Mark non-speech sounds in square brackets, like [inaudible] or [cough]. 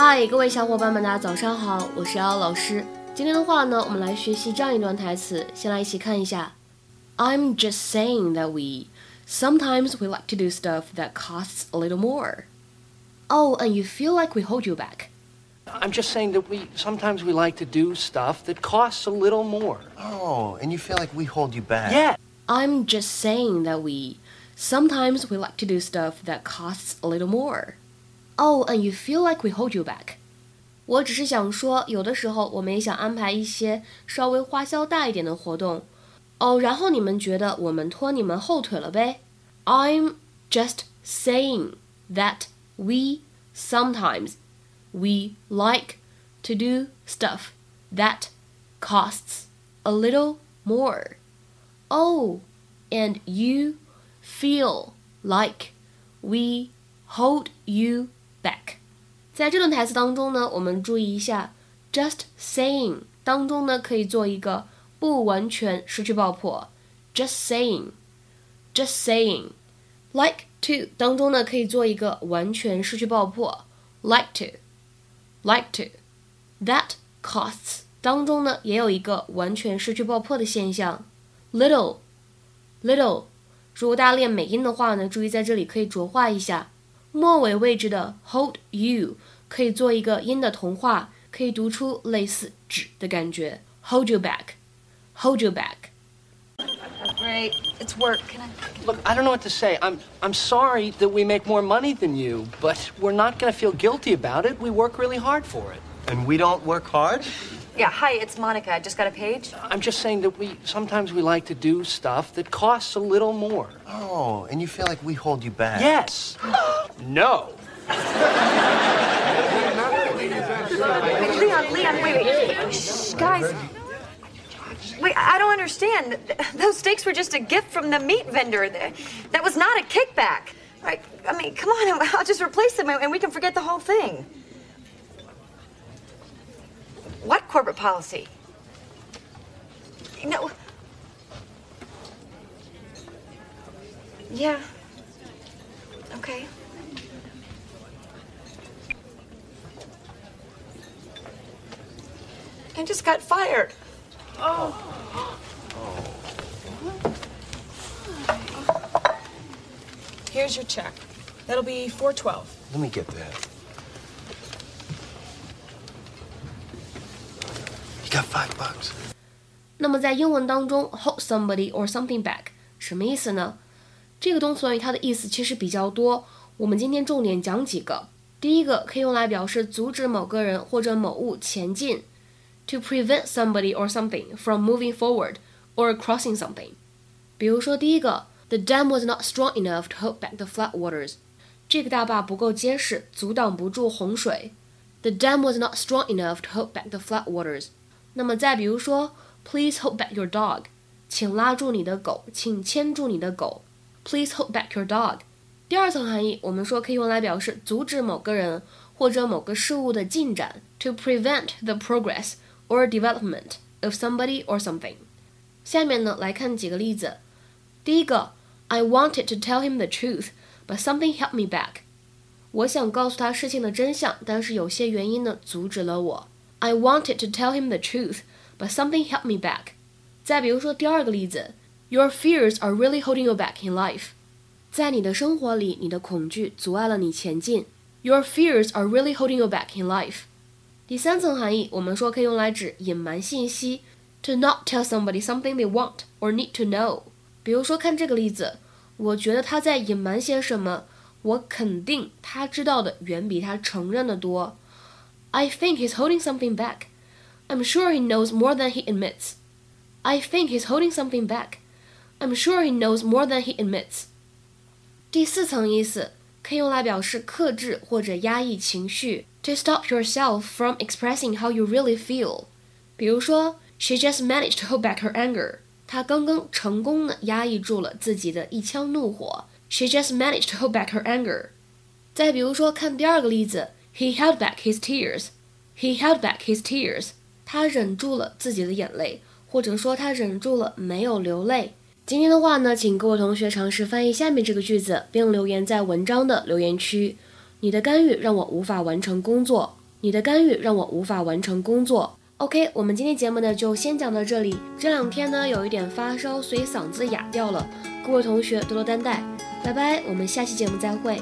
嗨，各位小伙伴们，大家早上好，我是瑶瑶老师。今天的话呢，我们来学习这样一段台词，先来一起看一下。I'm just saying that we sometimes we like to do stuff that costs a little more. Oh, and you feel like we hold you back. I'm just saying that we sometimes we like to do stuff that costs a little more. Oh, and you feel like we hold you back. Yeah. I'm just saying that we sometimes we like to do stuff that costs a little more. Oh, and you feel like we hold you back. 我只是想说，有的时候我们也想安排一些稍微花销大一点的活动，哦，然后你们觉得我们拖你们后腿了呗？I'm just saying that we sometimes we like to do stuff that costs a little more. Oh, and you feel like we hold you back. 在这段台词当中呢，我们注意一下，just saying 当中呢可以做一个不完全失去爆破，just saying，just saying。like to 当中呢可以做一个完全失去爆破，like to。like to. That costs 当中呢也有一个完全失去爆破的现象，little little。如果大家练美音的话呢，注意在这里可以浊化一下，末尾位置的 hold you 可以做一个音的同化，可以读出类似指的感觉，hold you back，hold you back。Great. It's work. Can I? Look, I don't know what to say. I'm I'm sorry that we make more money than you, but we're not going to feel guilty about it. We work really hard for it. And we don't work hard? Yeah. Hi, it's Monica. I just got a page. I'm just saying that we sometimes we like to do stuff that costs a little more. Oh, and you feel like we hold you back. Yes. [gasps] [gasps] no. Leon, Leon, wait, wait. Shh, guys. Wait, I don't understand. Those steaks were just a gift from the meat vendor. That was not a kickback. Right? I mean, come on, [laughs] I'll just replace them and we can forget the whole thing. What corporate policy? No. Yeah. Okay. I just got fired. Oh. Here's your check. That'll be 412. Let me get that. You got five bucks. 那么在英文当中，hold somebody or something back 什么意思呢？这个动词短语它的意思其实比较多，我们今天重点讲几个。第一个可以用来表示阻止某个人或者某物前进。 to prevent somebody or something from moving forward or crossing something. 比如说第一个，The dam was not strong enough to hold back the floodwaters。这个大坝不够结实，阻挡不住洪水。The dam was not strong enough to hold back the floodwaters。那么再比如说，Please hold back your dog。请拉住你的狗，请牵住你的狗。Please hold back your dog。第二层含义，我们说可以用来表示阻止某个人或者某个事物的进展，to prevent the progress or development of somebody or something。下面呢来看几个例子。第一个，I wanted to tell him the truth, but something held me back。我想告诉他事情的真相，但是有些原因呢阻止了我。I wanted to tell him the truth, but something held me back。再比如说第二个例子，Your fears are really holding you back in life。在你的生活里，你的恐惧阻碍了你前进。Your fears are really holding you back in life。 第三层含义，我们说可以用来指隐瞒信息，to not tell somebody something they want or need to know。比如说，看这个例子，我觉得他在隐瞒些什么，我肯定他知道的远比他承认的多。I think he's holding something back. I'm sure he knows more than he admits. I think he's holding something back. I'm sure he knows more than he admits. 第四层意思可以用来表示克制或者压抑情绪。 to stop yourself from expressing how you really feel。比如说，She just managed to hold back her anger。她刚刚成功的压抑住了自己的一腔怒火。She just managed to hold back her anger。再比如说，看第二个例子，He held back his tears。He held back his tears。他忍住了自己的眼泪，或者说他忍住了没有流泪。今天的话呢，请各位同学尝试翻译下面这个句子，并留言在文章的留言区。你的干预让我无法完成工作。你的干预让我无法完成工作。OK，我们今天节目呢就先讲到这里。这两天呢有一点发烧，所以嗓子哑掉了，各位同学多多担待。拜拜，我们下期节目再会。